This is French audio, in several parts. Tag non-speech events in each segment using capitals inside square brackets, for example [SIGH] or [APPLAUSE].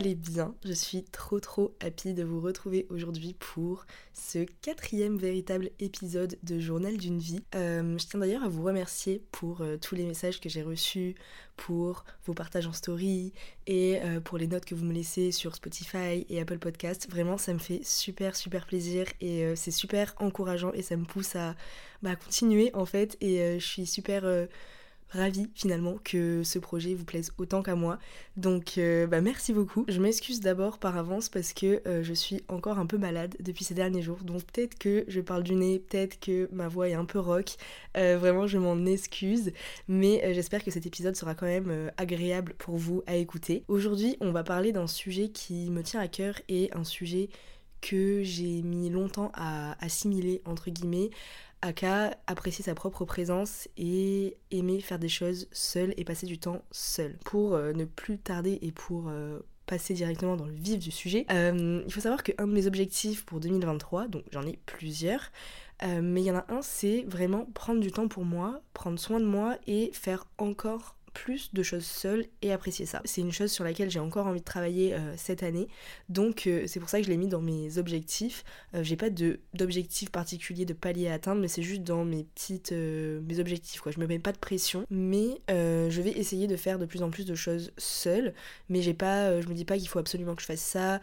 allez bien. Je suis trop trop happy de vous retrouver aujourd'hui pour ce quatrième véritable épisode de Journal d'une vie. Euh, je tiens d'ailleurs à vous remercier pour euh, tous les messages que j'ai reçus, pour vos partages en story et euh, pour les notes que vous me laissez sur Spotify et Apple Podcast. Vraiment, ça me fait super super plaisir et c'est super encourageant et ça me pousse à bah, continuer en fait. Et je suis super ravie finalement que ce projet vous plaise autant qu'à moi. Donc euh, bah, merci beaucoup. Je m'excuse d'abord par avance parce que euh, je suis encore un peu malade depuis ces derniers jours. Donc peut-être que je parle du nez, peut-être que ma voix est un peu rock. Euh, vraiment je m'en excuse. Mais j'espère que cet épisode sera quand même agréable pour vous à écouter. Aujourd'hui on va parler d'un sujet qui me tient à cœur et un sujet que j'ai mis longtemps à assimiler entre guillemets Aka apprécier sa propre présence et aimer faire des choses seul et passer du temps seul. Pour euh, ne plus tarder et pour euh, passer directement dans le vif du sujet, euh, il faut savoir qu'un de mes objectifs pour 2023, donc j'en ai plusieurs, mais il y en a un, c'est vraiment prendre du temps pour moi, prendre soin de moi et faire encore plus de choses seule et apprécier ça. C'est une chose sur laquelle j'ai encore envie de travailler euh, cette année, donc euh, c'est pour ça que je l'ai mis dans mes objectifs. Euh, j'ai pas d'objectif particulier de palier à atteindre, mais c'est juste dans mes petites mes objectifs quoi. Je me mets pas de pression, mais je vais essayer de faire de plus en plus de choses seule, mais j'ai pas, je me dis pas qu'il faut absolument que je fasse ça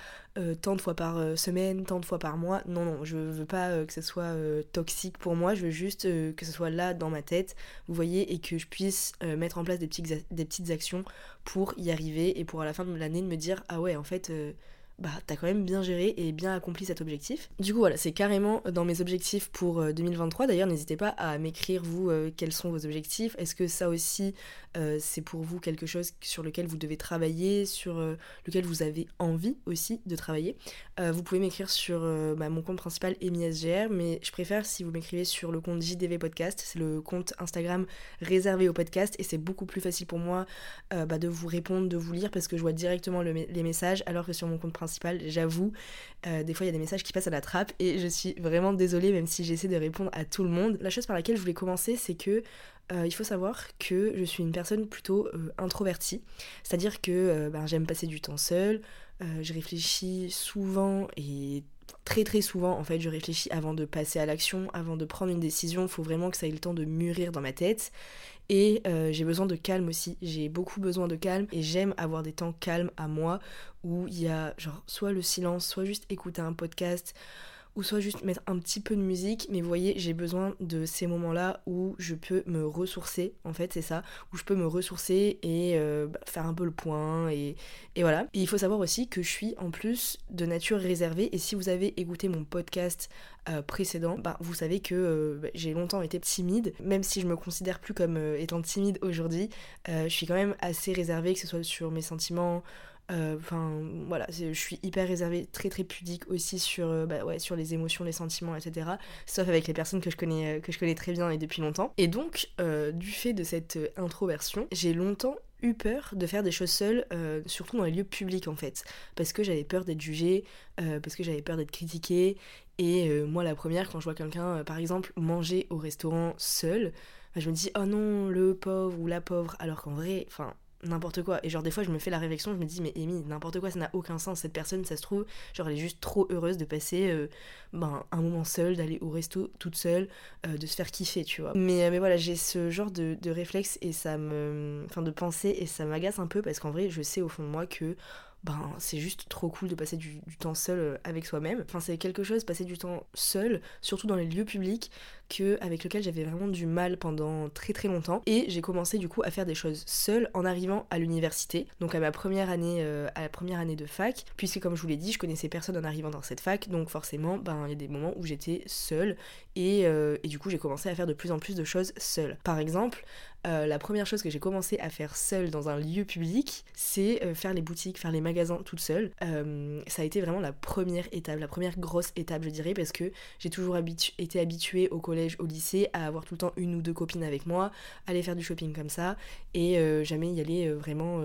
tant de fois par semaine, tant de fois par mois. Non non, je veux pas que ce soit toxique pour moi. Je veux juste que ce soit là dans ma tête, vous voyez, et que je puisse mettre en place des petits des petites actions pour y arriver et pour à la fin de l'année de me dire ah ouais en fait euh, bah t'as quand même bien géré et bien accompli cet objectif. Du coup voilà, c'est carrément dans mes objectifs pour 2023. Euh, D'ailleurs, n'hésitez pas à m'écrire vous euh, quels sont vos objectifs. Est-ce que ça aussi euh, c'est pour vous quelque chose sur lequel vous devez travailler, sur lequel vous avez envie aussi de travailler? Vous pouvez m'écrire sur bah, mon compte principal EmiSGR, mais je préfère si vous m'écrivez sur le compte JDV Podcast. C'est le compte Instagram réservé au podcast et c'est beaucoup plus facile pour moi bah, de vous répondre, de vous lire parce que je vois directement les messages alors que sur mon compte principal j'avoue. Euh, des fois, il y a des messages qui passent à la trappe et je suis vraiment désolée, même si j'essaie de répondre à tout le monde. La chose par laquelle je voulais commencer, c'est que euh, il faut savoir que je suis une personne plutôt euh, introvertie, c'est-à-dire que ben, j'aime passer du temps seule, je réfléchis souvent et très très souvent en fait je réfléchis avant de passer à l'action, avant de prendre une décision, il faut vraiment que ça ait le temps de mûrir dans ma tête. Et euh, j'ai besoin de calme aussi, j'ai beaucoup besoin de calme et j'aime avoir des temps calmes à moi où il y a genre soit le silence, soit juste écouter un podcast ou soit juste mettre un petit peu de musique, mais vous voyez, j'ai besoin de ces moments-là où je peux me ressourcer, en fait, c'est ça, où je peux me ressourcer et euh, bah, faire un peu le point, et, voilà. Il faut savoir aussi que je suis en plus de nature réservée, et si vous avez écouté mon podcast euh, précédent, bah, vous savez que euh, bah, j'ai longtemps été timide, même si je me considère plus comme étant timide aujourd'hui, je suis quand même assez réservée, que ce soit sur mes sentiments, euh, enfin voilà, je suis hyper réservée, très très pudique aussi sur, euh, bah, ouais, sur les émotions, les sentiments, etc. Sauf avec les personnes que je connais, euh, que je connais très bien et depuis longtemps. Et donc, du fait de cette introversion, j'ai longtemps eu peur de faire des choses seules, surtout dans les lieux publics en fait, parce que j'avais peur d'être jugée, parce que j'avais peur d'être critiquée, et moi la première, quand je vois quelqu'un par exemple manger au restaurant seul, bah, je me dis oh non le pauvre ou la pauvre, alors qu'en vrai, enfin n'importe quoi. Et genre des fois je me fais la réflexion, je me dis mais Amy, n'importe quoi, ça n'a aucun sens. Cette personne, ça se trouve, genre elle est juste trop heureuse de passer euh, ben, un moment seul, d'aller au resto toute seule, euh, de se faire kiffer, tu vois. Mais, euh, mais voilà, j'ai ce genre de, de réflexe et ça me... Enfin de penser et ça m'agace un peu parce qu'en vrai je sais au fond de moi que ben c'est juste trop cool de passer du, temps seul euh, avec soi-même. Enfin c'est quelque chose, passer du temps seul, surtout dans les lieux publics, que, avec lequel j'avais vraiment du mal pendant très très longtemps. Et j'ai commencé du coup à faire des choses seule en arrivant à l'université, donc à ma première année, euh, à la première année de fac, puisque comme je vous l'ai dit, je connaissais personne en arrivant dans cette fac, donc forcément, ben il y a des moments où j'étais seule et, euh, et du coup j'ai commencé à faire de plus en plus de choses seule. Par exemple, euh, la première chose que j'ai commencé à faire seule dans un lieu public, c'est euh, faire les boutiques, faire les magasins toute seule. Euh, ça a été vraiment la première étape, la première grosse étape, je dirais, parce que j'ai toujours été habituée au collège, au lycée, à avoir tout le temps une ou deux copines avec moi, aller faire du shopping comme ça, et jamais y aller vraiment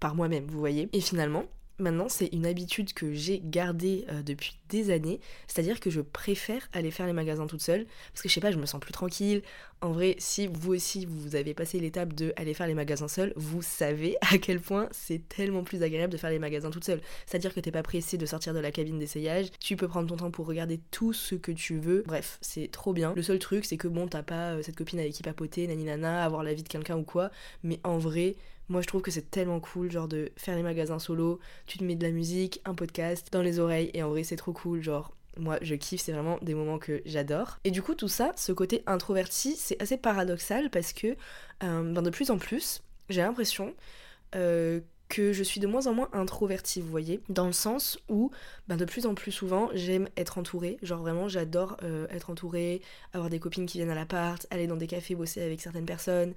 par moi-même, vous voyez. Et finalement, maintenant c'est une habitude que j'ai gardée euh, depuis des années, c'est-à-dire que je préfère aller faire les magasins toute seule, parce que je sais pas, je me sens plus tranquille. En vrai, si vous aussi vous avez passé l'étape de aller faire les magasins seul, vous savez [LAUGHS] à quel point c'est tellement plus agréable de faire les magasins toute seule. C'est-à-dire que t'es pas pressé de sortir de la cabine d'essayage, tu peux prendre ton temps pour regarder tout ce que tu veux. Bref, c'est trop bien. Le seul truc, c'est que bon, t'as pas euh, cette copine avec qui papoter, nana, avoir la vie de quelqu'un ou quoi, mais en vrai, moi, je trouve que c'est tellement cool, genre, de faire les magasins solo, tu te mets de la musique, un podcast dans les oreilles, et en vrai, c'est trop cool, genre. Moi, je kiffe, c'est vraiment des moments que j'adore. Et du coup, tout ça, ce côté introverti, c'est assez paradoxal parce que euh, ben, de plus en plus, j'ai l'impression euh, que je suis de moins en moins introvertie, vous voyez, dans le sens où ben, de plus en plus souvent j'aime être entourée, genre vraiment j'adore euh, être entourée, avoir des copines qui viennent à l'appart, aller dans des cafés bosser avec certaines personnes,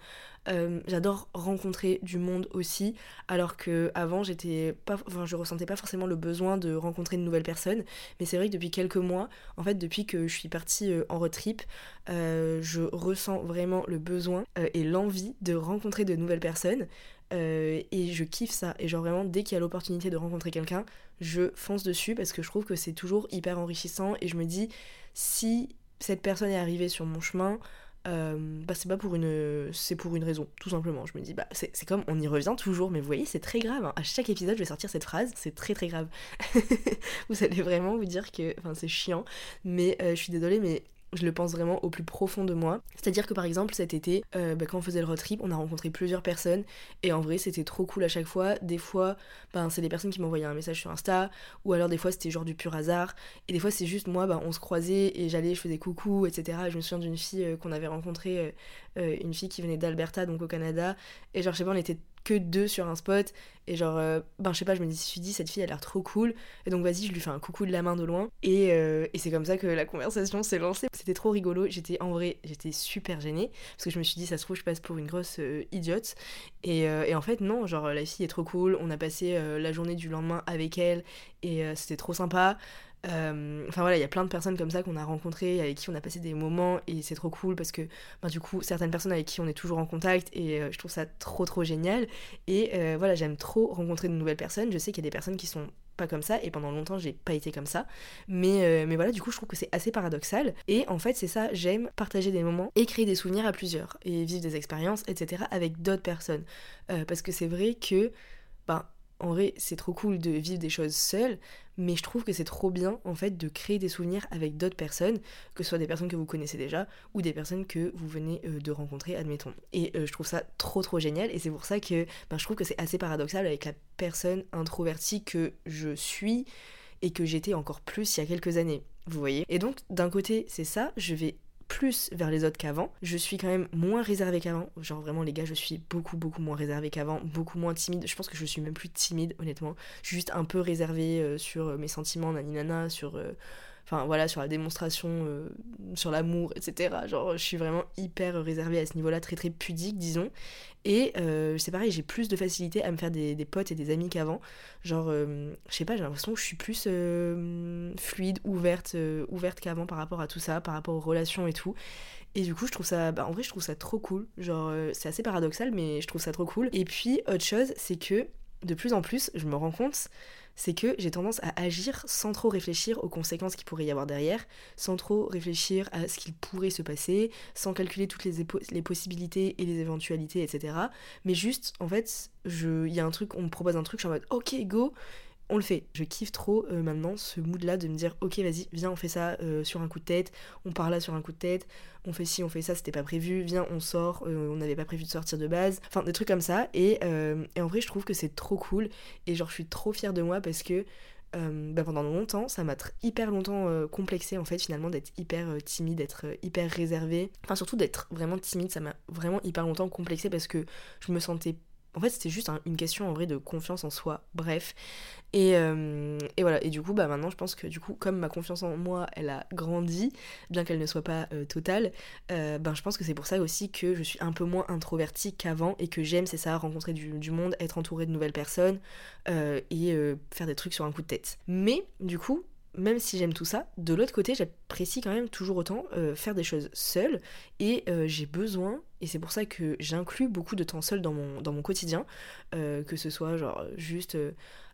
euh, j'adore rencontrer du monde aussi, alors que avant j'étais je ressentais pas forcément le besoin de rencontrer de nouvelles personnes, mais c'est vrai que depuis quelques mois, en fait depuis que je suis partie euh, en road trip, je ressens vraiment le besoin et l'envie de rencontrer de nouvelles personnes. Euh, et je kiffe ça. Et genre vraiment, dès qu'il y a l'opportunité de rencontrer quelqu'un, je fonce dessus parce que je trouve que c'est toujours hyper enrichissant. Et je me dis, si cette personne est arrivée sur mon chemin, euh, bah c'est pas pour une c'est pour une raison tout simplement je me dis bah c'est comme on y revient toujours mais vous voyez c'est très grave hein. à chaque épisode je vais sortir cette phrase c'est très très grave [LAUGHS] vous allez vraiment vous dire que enfin c'est chiant mais euh, je suis désolée mais je le pense vraiment au plus profond de moi. C'est-à-dire que par exemple cet été, euh, bah, quand on faisait le road trip, on a rencontré plusieurs personnes et en vrai c'était trop cool à chaque fois. Des fois, ben, c'est des personnes qui m'envoyaient un message sur Insta ou alors des fois c'était genre du pur hasard et des fois c'est juste moi, ben, on se croisait et j'allais, je faisais coucou, etc. je me souviens d'une fille euh, qu'on avait rencontrée, euh, une fille qui venait d'Alberta, donc au Canada, et genre je sais pas, on était que deux sur un spot. Et genre euh, ben je sais pas je me suis dit cette fille a l'air trop cool. Et donc vas-y je lui fais un coucou de la main de loin. Et, euh, et c'est comme ça que la conversation s'est lancée. C'était trop rigolo. J'étais en vrai j'étais super gênée. Parce que je me suis dit ça se trouve je passe pour une grosse euh, idiote. Et, et, en fait non genre la fille est trop cool. On a passé la journée du lendemain avec elle. Et c'était trop sympa euh, enfin voilà, il y a plein de personnes comme ça qu'on a rencontrées, avec qui on a passé des moments et c'est trop cool parce que ben, du coup, certaines personnes avec qui on est toujours en contact et euh, je trouve ça trop trop génial. Et euh, voilà, j'aime trop rencontrer de nouvelles personnes. Je sais qu'il y a des personnes qui sont pas comme ça et pendant longtemps j'ai pas été comme ça mais, mais voilà du coup je trouve que c'est assez paradoxal et en fait c'est ça j'aime partager des moments et créer des souvenirs à plusieurs et vivre des expériences etc avec d'autres personnes parce que c'est vrai que ben en vrai, c'est trop cool de vivre des choses seules, mais je trouve que c'est trop bien en fait de créer des souvenirs avec d'autres personnes, que ce soit des personnes que vous connaissez déjà ou des personnes que vous venez euh, de rencontrer, admettons. Et euh, je trouve ça trop trop génial et c'est pour ça que ben, je trouve que c'est assez paradoxal avec la personne introvertie que je suis et que j'étais encore plus il y a quelques années. Vous voyez Et donc d'un côté c'est ça, je vais plus vers les autres qu'avant. Je suis quand même moins réservée qu'avant. Genre vraiment les gars, je suis beaucoup beaucoup moins réservée qu'avant, beaucoup moins timide. Je pense que je suis même plus timide honnêtement. Je suis juste un peu réservée euh, sur mes sentiments, naninana, sur euh, enfin voilà, sur la démonstration, euh, sur l'amour, etc. Genre, je suis vraiment hyper réservée à ce niveau-là, très très pudique, disons. Et euh, c'est pareil, j'ai plus de facilité à me faire des, potes et des amis qu'avant. Genre, euh, je sais pas, j'ai l'impression que je suis plus fluide, ouverte, ouverte qu'avant par rapport à tout ça, par rapport aux relations et tout. Et du coup, je trouve ça, bah, en vrai, je trouve ça trop cool. Genre, c'est assez paradoxal, mais je trouve ça trop cool. Et puis, autre chose, c'est que de plus en plus, je me rends compte c'est que j'ai tendance à agir sans trop réfléchir aux conséquences qu'il pourrait y avoir derrière, sans trop réfléchir à ce qu'il pourrait se passer, sans calculer toutes les, les possibilités et les éventualités, etc. Mais juste, en fait, il y a un truc, on me propose un truc, je suis en mode ok, go, on le fait. Je kiffe trop euh, maintenant ce mood là de me dire ok vas-y viens on fait ça euh, sur un coup de tête, on part là sur un coup de tête, on fait ci, on fait ça, c'était pas prévu, viens on sort, euh, on n'avait pas prévu de sortir de base, enfin des trucs comme ça et, en vrai je trouve que c'est trop cool et genre je suis trop fière de moi parce que bah, pendant longtemps ça m'a hyper longtemps complexé en fait finalement d'être hyper timide, d'être hyper réservée, enfin surtout d'être vraiment timide ça m'a vraiment hyper longtemps complexé parce que je me sentais en fait, c'était juste une question en vrai de confiance en soi. Bref. Euh, et, voilà. Et du coup, bah maintenant, je pense que du coup, comme ma confiance en moi, elle a grandi, bien qu'elle ne soit pas euh, totale, euh, ben je pense que c'est pour ça aussi que je suis un peu moins introvertie qu'avant et que j'aime, c'est ça, rencontrer du, monde, être entourée de nouvelles personnes et faire des trucs sur un coup de tête. Mais du coup, même si j'aime tout ça, de l'autre côté, j'apprécie quand même toujours autant faire des choses seule et j'ai besoin, et c'est pour ça que j'inclus beaucoup de temps seul dans mon, dans mon quotidien, euh, que ce soit genre juste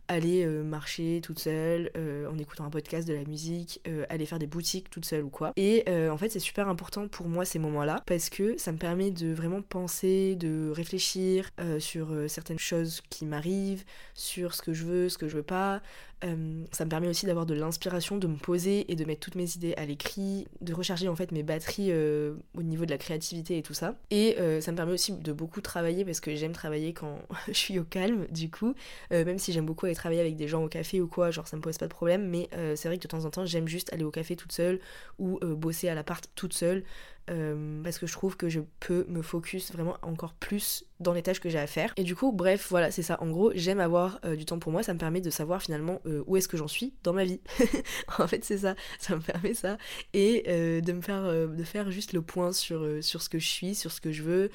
aller euh, marcher toute seule euh, en écoutant un podcast, de la musique, euh, aller faire des boutiques toute seule ou quoi. Et en fait, c'est super important pour moi ces moments-là parce que ça me permet de vraiment penser, de réfléchir sur certaines choses qui m'arrivent, sur ce que je veux, ce que je veux pas, euh, ça me permet aussi d'avoir de l'inspiration, de me poser et de mettre toutes mes idées à l'écrit, de recharger en fait mes batteries euh, au niveau de la créativité et tout ça. Et euh, ça me permet aussi de beaucoup travailler parce que j'aime travailler quand [LAUGHS] je suis au calme, du coup, même si j'aime beaucoup aller travailler avec des gens au café ou quoi, genre ça me pose pas de problème, mais c'est vrai que de temps en temps j'aime juste aller au café toute seule ou bosser à l'appart toute seule. Euh, parce que je trouve que je peux me focus vraiment encore plus dans les tâches que j'ai à faire. Et du coup, bref, voilà, c'est ça. En gros, j'aime avoir euh, du temps pour moi, ça me permet de savoir finalement euh, où est-ce que j'en suis dans ma vie. [LAUGHS] en fait, c'est ça, ça me permet ça. Et de me faire, de faire juste le point sur, sur ce que je suis, sur ce que je veux,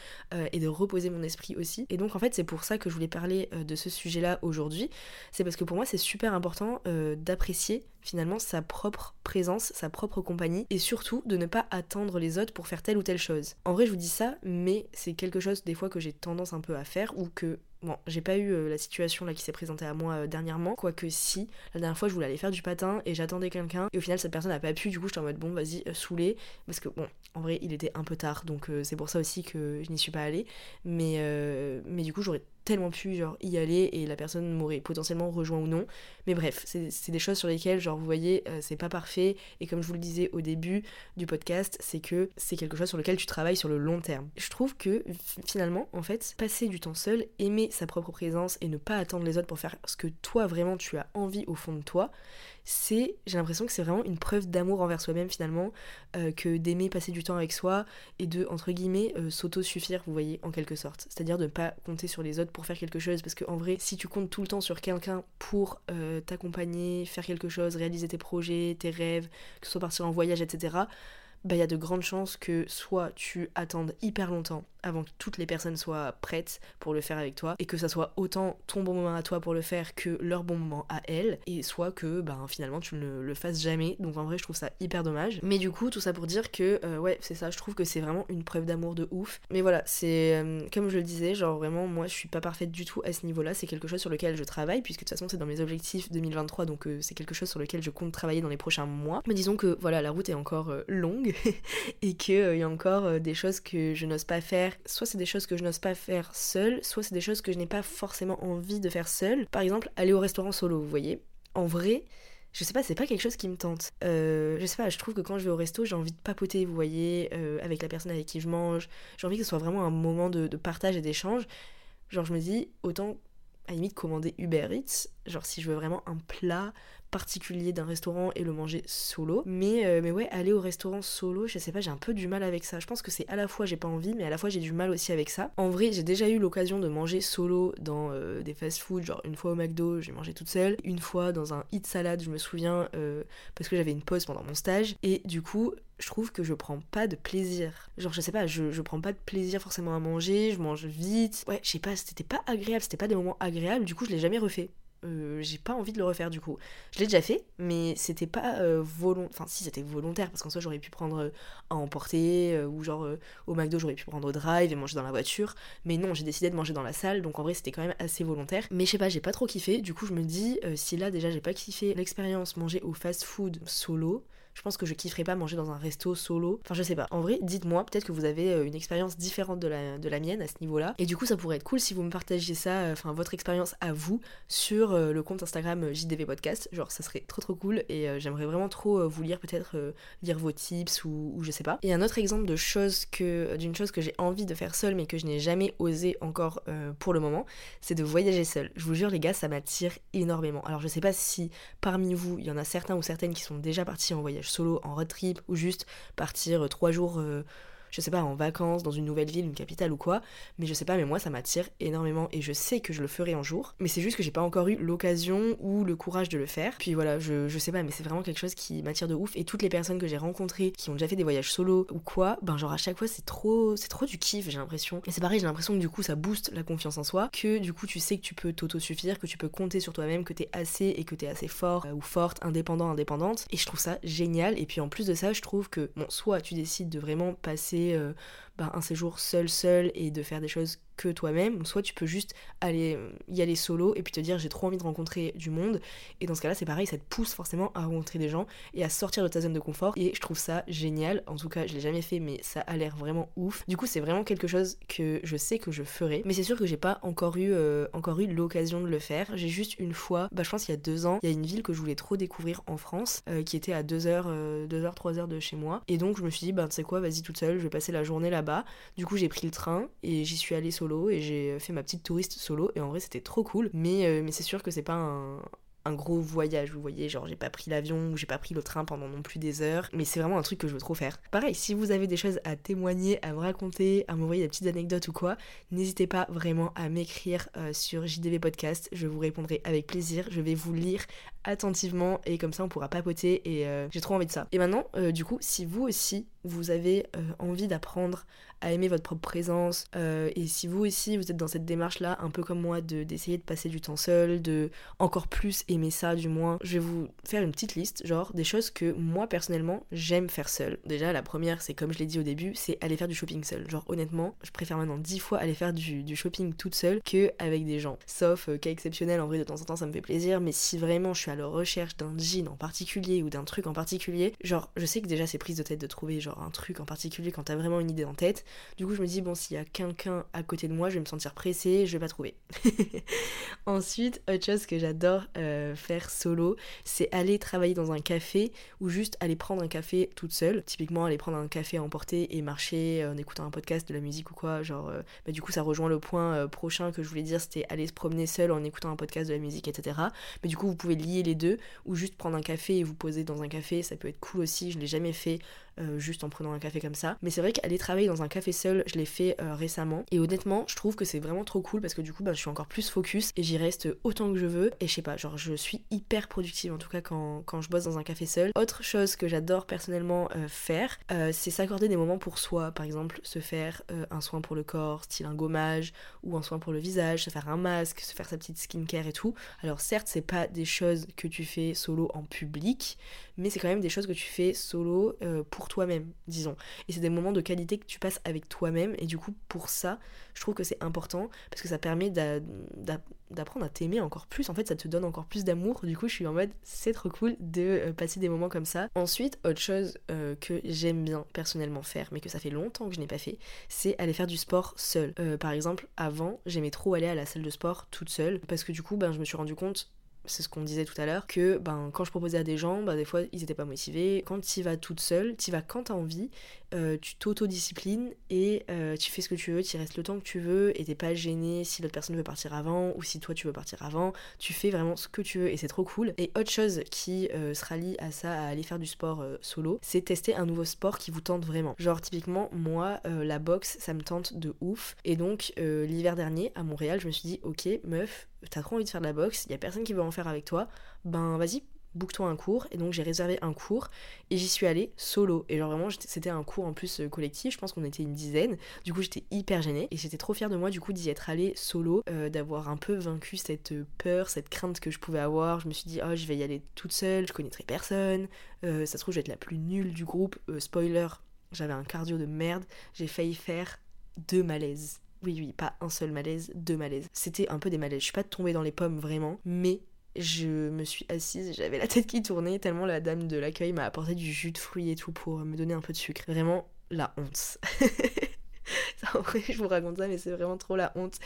et de reposer mon esprit aussi. Et donc, en fait, c'est pour ça que je voulais parler de ce sujet-là aujourd'hui. C'est parce que pour moi, c'est super important d'apprécier finalement sa propre présence, sa propre compagnie, et surtout de ne pas attendre les autres pour faire telle ou telle chose. En vrai, je vous dis ça, mais c'est quelque chose des fois que j'ai tendance un peu à faire, ou que Bon, j'ai pas eu euh, la situation là qui s'est présentée à moi euh, dernièrement, quoique si, la dernière fois je voulais aller faire du patin et j'attendais quelqu'un et au final cette personne n'a pas pu, du coup j'étais en mode bon vas-y, euh, saoulé, parce que bon, en vrai il était un peu tard donc c'est pour ça aussi que je n'y suis pas allée, mais, mais du coup j'aurais tellement pu genre y aller et la personne m'aurait potentiellement rejoint ou non. Mais bref, c'est des choses sur lesquelles genre vous voyez euh, c'est pas parfait et comme je vous le disais au début du podcast, c'est que c'est quelque chose sur lequel tu travailles sur le long terme. Je trouve que finalement en fait passer du temps seul, aimer sa propre présence et ne pas attendre les autres pour faire ce que toi vraiment tu as envie au fond de toi, c'est, j'ai l'impression que c'est vraiment une preuve d'amour envers soi-même finalement, euh, que d'aimer passer du temps avec soi et de, entre guillemets, euh, s'auto-suffire, vous voyez, en quelque sorte. C'est-à-dire de ne pas compter sur les autres pour faire quelque chose, parce qu'en vrai, si tu comptes tout le temps sur quelqu'un pour euh, t'accompagner, faire quelque chose, réaliser tes projets, tes rêves, que ce soit partir en voyage, etc., bah il y a de grandes chances que soit tu attendes hyper longtemps avant que toutes les personnes soient prêtes pour le faire avec toi et que ça soit autant ton bon moment à toi pour le faire que leur bon moment à elles et soit que ben finalement tu ne le fasses jamais. Donc en vrai je trouve ça hyper dommage. Mais du coup tout ça pour dire que euh, ouais c'est ça je trouve que c'est vraiment une preuve d'amour de ouf. Mais voilà c'est euh, comme je le disais genre vraiment moi je suis pas parfaite du tout à ce niveau là c'est quelque chose sur lequel je travaille puisque de toute façon c'est dans mes objectifs 2023 donc euh, c'est quelque chose sur lequel je compte travailler dans les prochains mois. Mais disons que voilà la route est encore longue [LAUGHS] et qu'il y a encore des choses que je n'ose pas faire soit c'est des choses que je n'ose pas faire seule, soit c'est des choses que je n'ai pas forcément envie de faire seule. Par exemple, aller au restaurant solo, vous voyez. En vrai, je sais pas, c'est pas quelque chose qui me tente. Euh, je sais pas, je trouve que quand je vais au resto, j'ai envie de papoter, vous voyez, euh, avec la personne avec qui je mange. J'ai envie que ce soit vraiment un moment de, de partage et d'échange. Genre, je me dis, autant à la limite commander Uber Eats, genre si je veux vraiment un plat particulier d'un restaurant et le manger solo. Mais, euh, mais ouais, aller au restaurant solo, je sais pas, j'ai un peu du mal avec ça. Je pense que c'est à la fois j'ai pas envie, mais à la fois j'ai du mal aussi avec ça. En vrai, j'ai déjà eu l'occasion de manger solo dans euh, des fast-food, genre une fois au McDo, j'ai mangé toute seule, une fois dans un hit salade, je me souviens, euh, parce que j'avais une pause pendant mon stage, et du coup, je trouve que je prends pas de plaisir. Genre, je sais pas, je, je prends pas de plaisir forcément à manger, je mange vite. Ouais, je sais pas, c'était pas agréable, c'était pas des moments agréables, du coup, je l'ai jamais refait. Euh, j'ai pas envie de le refaire du coup. Je l'ai déjà fait, mais c'était pas euh, volontaire. Enfin, si c'était volontaire, parce qu'en soi j'aurais pu prendre euh, à emporter, ou genre au McDo j'aurais pu prendre au drive et manger dans la voiture. Mais non, j'ai décidé de manger dans la salle, donc en vrai c'était quand même assez volontaire. Mais je sais pas, j'ai pas trop kiffé. Du coup, je me dis, si là déjà j'ai pas kiffé l'expérience manger au fast food solo, je pense que je kifferais pas manger dans un resto solo. Enfin, je sais pas. En vrai, dites-moi, peut-être que vous avez euh, une expérience différente de la, de la mienne à ce niveau-là. Et du coup, ça pourrait être cool si vous me partagiez ça, euh, enfin, votre expérience à vous sur euh, le compte Instagram JDV Podcast. Genre, ça serait trop trop cool et j'aimerais vraiment trop vous lire, peut-être lire vos tips ou, je sais pas. Et un autre exemple de chose que, d'une chose que j'ai envie de faire seule mais que je n'ai jamais osé encore pour le moment, c'est de voyager seule. Je vous jure, les gars, ça m'attire énormément. Alors, je sais pas si parmi vous, il y en a certains ou certaines qui sont déjà partis en voyage solo, en road trip, ou juste partir euh, trois jours euh, je sais pas, en vacances dans une nouvelle ville, une capitale ou quoi, mais je sais pas, mais moi ça m'attire énormément et je sais que je le ferai un jour, mais c'est juste que j'ai pas encore eu l'occasion ou le courage de le faire. Puis voilà, je, je sais pas, mais c'est vraiment quelque chose qui m'attire de ouf et toutes les personnes que j'ai rencontrées qui ont déjà fait des voyages solo ou quoi, ben genre à chaque fois c'est trop, c'est trop du kiff, j'ai l'impression. Et c'est pareil, j'ai l'impression que du coup ça booste la confiance en soi, que du coup tu sais que tu peux t'auto-suffire, que tu peux compter sur toi-même, que t'es assez et que t'es assez fort euh, ou forte, indépendant, indépendante. Et je trouve ça génial. Et puis en plus de ça, je trouve que, bon, soit tu décides de vraiment passer euh, bah, un séjour seul seul et de faire des choses que toi-même, soit tu peux juste aller y aller solo et puis te dire j'ai trop envie de rencontrer du monde. Et dans ce cas-là c'est pareil, ça te pousse forcément à rencontrer des gens et à sortir de ta zone de confort. Et je trouve ça génial, en tout cas je l'ai jamais fait mais ça a l'air vraiment ouf. Du coup c'est vraiment quelque chose que je sais que je ferai. Mais c'est sûr que j'ai pas encore eu euh, encore eu l'occasion de le faire. J'ai juste une fois, bah je pense il y a deux ans, il y a une ville que je voulais trop découvrir en France euh, qui était à 2 heures, 2 heures, 3 heures de chez moi. Et donc je me suis dit bah tu sais quoi vas-y toute seule, je vais passer la journée Du coup j'ai pris le train et j'y suis allée solo et j'ai fait ma petite touriste solo et en vrai c'était trop cool. Mais, euh, mais c'est sûr que c'est pas un, un gros voyage, vous voyez, genre j'ai pas pris l'avion ou j'ai pas pris le train pendant non plus des heures, mais c'est vraiment un truc que je veux trop faire. Pareil, si vous avez des choses à témoigner, à me raconter, à m'envoyer des petites anecdotes ou quoi, n'hésitez pas vraiment à m'écrire euh, sur JDV Podcast, je vous répondrai avec plaisir, je vais vous lire attentivement et comme ça on pourra papoter et euh, j'ai trop envie de ça. Et maintenant, du coup, si vous aussi vous avez envie d'apprendre à aimer votre propre présence. Euh, et si vous aussi vous êtes dans cette démarche là, un peu comme moi, de d'essayer de passer du temps seul, de encore plus aimer ça du moins, je vais vous faire une petite liste, genre des choses que moi personnellement j'aime faire seul. Déjà la première c'est comme je l'ai dit au début, c'est aller faire du shopping seul. Genre honnêtement, je préfère maintenant dix fois aller faire du, shopping toute seule que avec des gens. Sauf euh, cas exceptionnel, en vrai de temps en temps ça me fait plaisir, mais si vraiment je suis à la recherche d'un jean en particulier ou d'un truc en particulier, genre je sais que déjà c'est prise de tête de trouver genre un truc en particulier quand t'as vraiment une idée en tête. Du coup, je me dis, bon, s'il y a quelqu'un à côté de moi, je vais me sentir pressée, je vais pas trouver. [LAUGHS] Ensuite, autre chose que j'adore euh, faire solo, c'est aller travailler dans un café ou juste aller prendre un café toute seule. Typiquement, aller prendre un café à emporter et marcher euh, en écoutant un podcast, de la musique ou quoi. Genre, euh, bah, du coup, ça rejoint le point prochain que je voulais dire, c'était aller se promener seul en écoutant un podcast, de la musique, etc. Mais du coup, vous pouvez lier les deux ou juste prendre un café et vous poser dans un café, ça peut être cool aussi. Je l'ai jamais fait euh, juste en prenant un café comme ça. Mais c'est vrai qu'aller travailler dans un café seul, je l'ai fait euh, récemment. Et honnêtement, je trouve que c'est vraiment trop cool parce que du coup, bah, je suis encore plus focus et j'y reste autant que je veux. Et je sais pas, genre, je suis hyper productive en tout cas quand, je bosse dans un café seul. Autre chose que j'adore personnellement euh, faire, c'est s'accorder des moments pour soi. Par exemple, se faire un soin pour le corps, style un gommage, ou un soin pour le visage, se faire un masque, se faire sa petite skincare et tout. Alors certes, c'est pas des choses que tu fais solo en public, mais c'est quand même des choses que tu fais solo pour toi-même, disons. Et c'est des moments de qualité que tu passes avec toi-même. Et du coup, pour ça, je trouve que c'est important parce que ça permet d'apprendre à t'aimer encore plus. En fait, ça te donne encore plus d'amour. Du coup, je suis en mode, c'est trop cool de euh, passer des moments comme ça. Ensuite, autre chose euh, que j'aime bien personnellement faire, mais que ça fait longtemps que je n'ai pas fait, c'est aller faire du sport seul. Euh, par exemple, avant, j'aimais trop aller à la salle de sport toute seule parce que du coup, ben, je me suis rendu compte c'est ce qu'on disait tout à l'heure, que ben, quand je proposais à des gens, ben, des fois ils étaient pas motivés. Quand tu vas toute seule, tu vas quand t'as envie, euh, tu t'autodisciplines et euh, tu fais ce que tu veux, tu restes le temps que tu veux et t'es pas gêné si l'autre personne veut partir avant ou si toi tu veux partir avant. Tu fais vraiment ce que tu veux et c'est trop cool. Et autre chose qui euh, se rallie à ça, à aller faire du sport solo, c'est tester un nouveau sport qui vous tente vraiment. Genre typiquement, moi, la boxe, ça me tente de ouf. Et donc l'hiver dernier, à Montréal, je me suis dit, ok, meuf, t'as trop envie de faire de la boxe, y a personne qui veut en faire avec toi, ben vas-y, book-toi un cours. Et donc j'ai réservé un cours et j'y suis allée solo. Et genre vraiment, c'était un cours en plus euh, collectif, je pense qu'on était une dizaine. Du coup, j'étais hyper gênée et j'étais trop fière de moi du coup d'y être allée solo, euh, d'avoir un peu vaincu cette euh, peur, cette crainte que je pouvais avoir. Je me suis dit, oh, je vais y aller toute seule, je connaîtrai personne. ça se trouve, je vais être la plus nulle du groupe. spoiler, j'avais un cardio de merde. J'ai failli faire deux malaises. Oui, oui, pas un seul malaise, deux malaises. C'était un peu des malaises. Je suis pas tombée dans les pommes vraiment, mais je me suis assise, j'avais la tête qui tournait tellement la dame de l'accueil m'a apporté du jus de fruits et tout pour me donner un peu de sucre. Vraiment la honte. [LAUGHS] en vrai, je vous raconte ça, mais c'est vraiment trop la honte.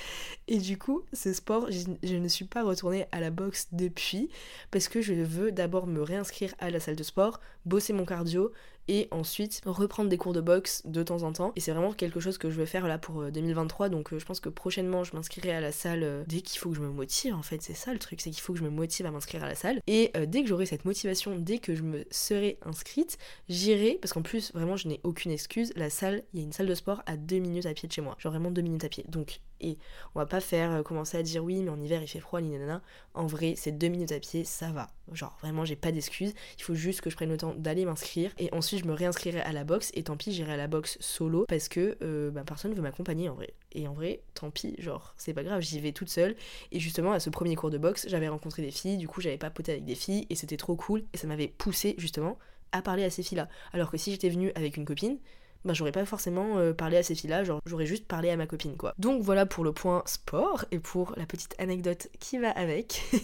Et du coup, ce sport, je, ne suis pas retournée à la boxe depuis parce que je veux d'abord me réinscrire à la salle de sport, bosser mon cardio et ensuite reprendre des cours de boxe de temps en temps. Et c'est vraiment quelque chose que je vais faire là pour 2023. Euh, Donc euh, je pense que prochainement je m'inscrirai à la salle euh, dès qu'il faut que je me motive. En fait, c'est ça le truc, c'est qu'il faut que je me motive à m'inscrire à la salle. Et dès que j'aurai cette motivation, dès que je me serai inscrite, j'irai parce qu'en plus vraiment je n'ai aucune excuse. La salle, il y a une salle de sport à deux minutes à pied de chez moi. Genre vraiment deux minutes à pied. Donc et on va pas faire commencer à dire oui mais en hiver il fait froid, nanana. En vrai, c'est deux minutes à pied, ça va. Genre vraiment j'ai pas d'excuses. Il faut juste que je prenne le temps d'aller m'inscrire et ensuite je me réinscrirai à la boxe et tant pis j'irai à la boxe solo parce que euh, bah, personne veut m'accompagner en vrai. Et en vrai, tant pis, genre c'est pas grave, j'y vais toute seule. Et justement à ce premier cours de boxe, j'avais rencontré des filles, du coup j'avais pas poté avec des filles et c'était trop cool et ça m'avait poussé justement à parler à ces filles-là. Alors que si j'étais venue avec une copine, bah j'aurais pas forcément euh, parlé à ces filles-là, genre j'aurais juste parlé à ma copine quoi. Donc voilà pour le point sport et pour la petite anecdote qui va avec. [LAUGHS]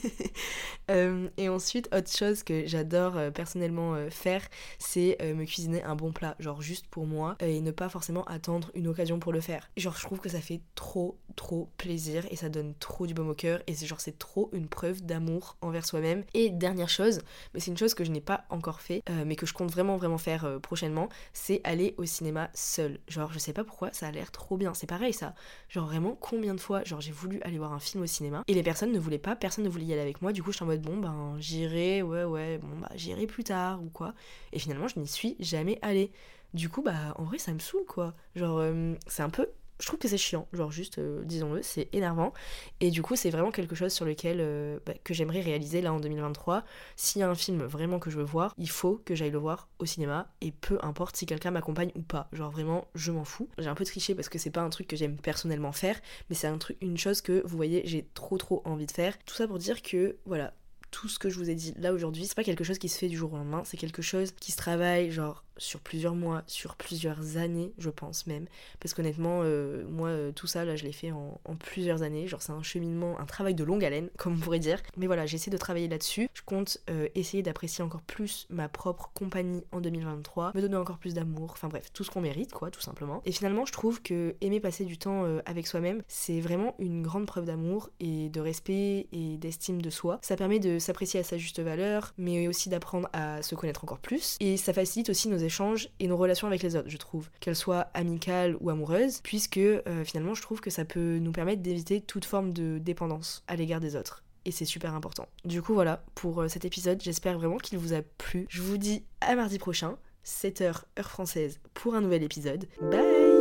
Euh, et ensuite, autre chose que j'adore euh, personnellement faire, c'est me cuisiner un bon plat, genre juste pour moi et ne pas forcément attendre une occasion pour le faire. Genre je trouve que ça fait trop trop plaisir et ça donne trop du baume au cœur et c'est genre c'est trop une preuve d'amour envers soi-même. Et dernière chose, mais c'est une chose que je n'ai pas encore fait, mais que je compte vraiment vraiment faire prochainement, c'est aller au cinéma seul Genre, je sais pas pourquoi, ça a l'air trop bien. C'est pareil, ça. Genre, vraiment, combien de fois, genre, j'ai voulu aller voir un film au cinéma et les personnes ne voulaient pas, personne ne voulait y aller avec moi. Du coup, je suis en mode, bon, ben, j'irai, ouais, ouais, bon, bah, j'irai plus tard ou quoi. Et finalement, je n'y suis jamais allée. Du coup, bah, en vrai, ça me saoule, quoi. Genre, euh, c'est un peu je trouve que c'est chiant, genre juste, euh, disons-le, c'est énervant. Et du coup, c'est vraiment quelque chose sur lequel euh, bah, que j'aimerais réaliser là en 2023. S'il y a un film vraiment que je veux voir, il faut que j'aille le voir au cinéma. Et peu importe si quelqu'un m'accompagne ou pas. Genre vraiment, je m'en fous. J'ai un peu triché parce que c'est pas un truc que j'aime personnellement faire, mais c'est une chose que vous voyez, j'ai trop trop envie de faire. Tout ça pour dire que voilà, tout ce que je vous ai dit là aujourd'hui, c'est pas quelque chose qui se fait du jour au lendemain, c'est quelque chose qui se travaille genre sur plusieurs mois, sur plusieurs années, je pense même. Parce qu'honnêtement, euh, moi, euh, tout ça, là, je l'ai fait en, plusieurs années. Genre, c'est un cheminement, un travail de longue haleine, [LAUGHS] comme on pourrait dire. Mais voilà, j'essaie de travailler là-dessus. Je compte euh, essayer d'apprécier encore plus ma propre compagnie en 2023, me donner encore plus d'amour, enfin bref, tout ce qu'on mérite, quoi, tout simplement. Et finalement, je trouve que aimer passer du temps avec soi-même, c'est vraiment une grande preuve d'amour et de respect et d'estime de soi. Ça permet de s'apprécier à sa juste valeur, mais aussi d'apprendre à se connaître encore plus. Et ça facilite aussi nos échanges et nos relations avec les autres, je trouve, qu'elles soient amicales ou amoureuses, puisque euh, finalement je trouve que ça peut nous permettre d'éviter toute forme de dépendance à l'égard des autres. Et c'est super important. Du coup voilà, pour euh, cet épisode, j'espère vraiment qu'il vous a plu. Je vous dis à mardi prochain, 7h heure française, pour un nouvel épisode. Bye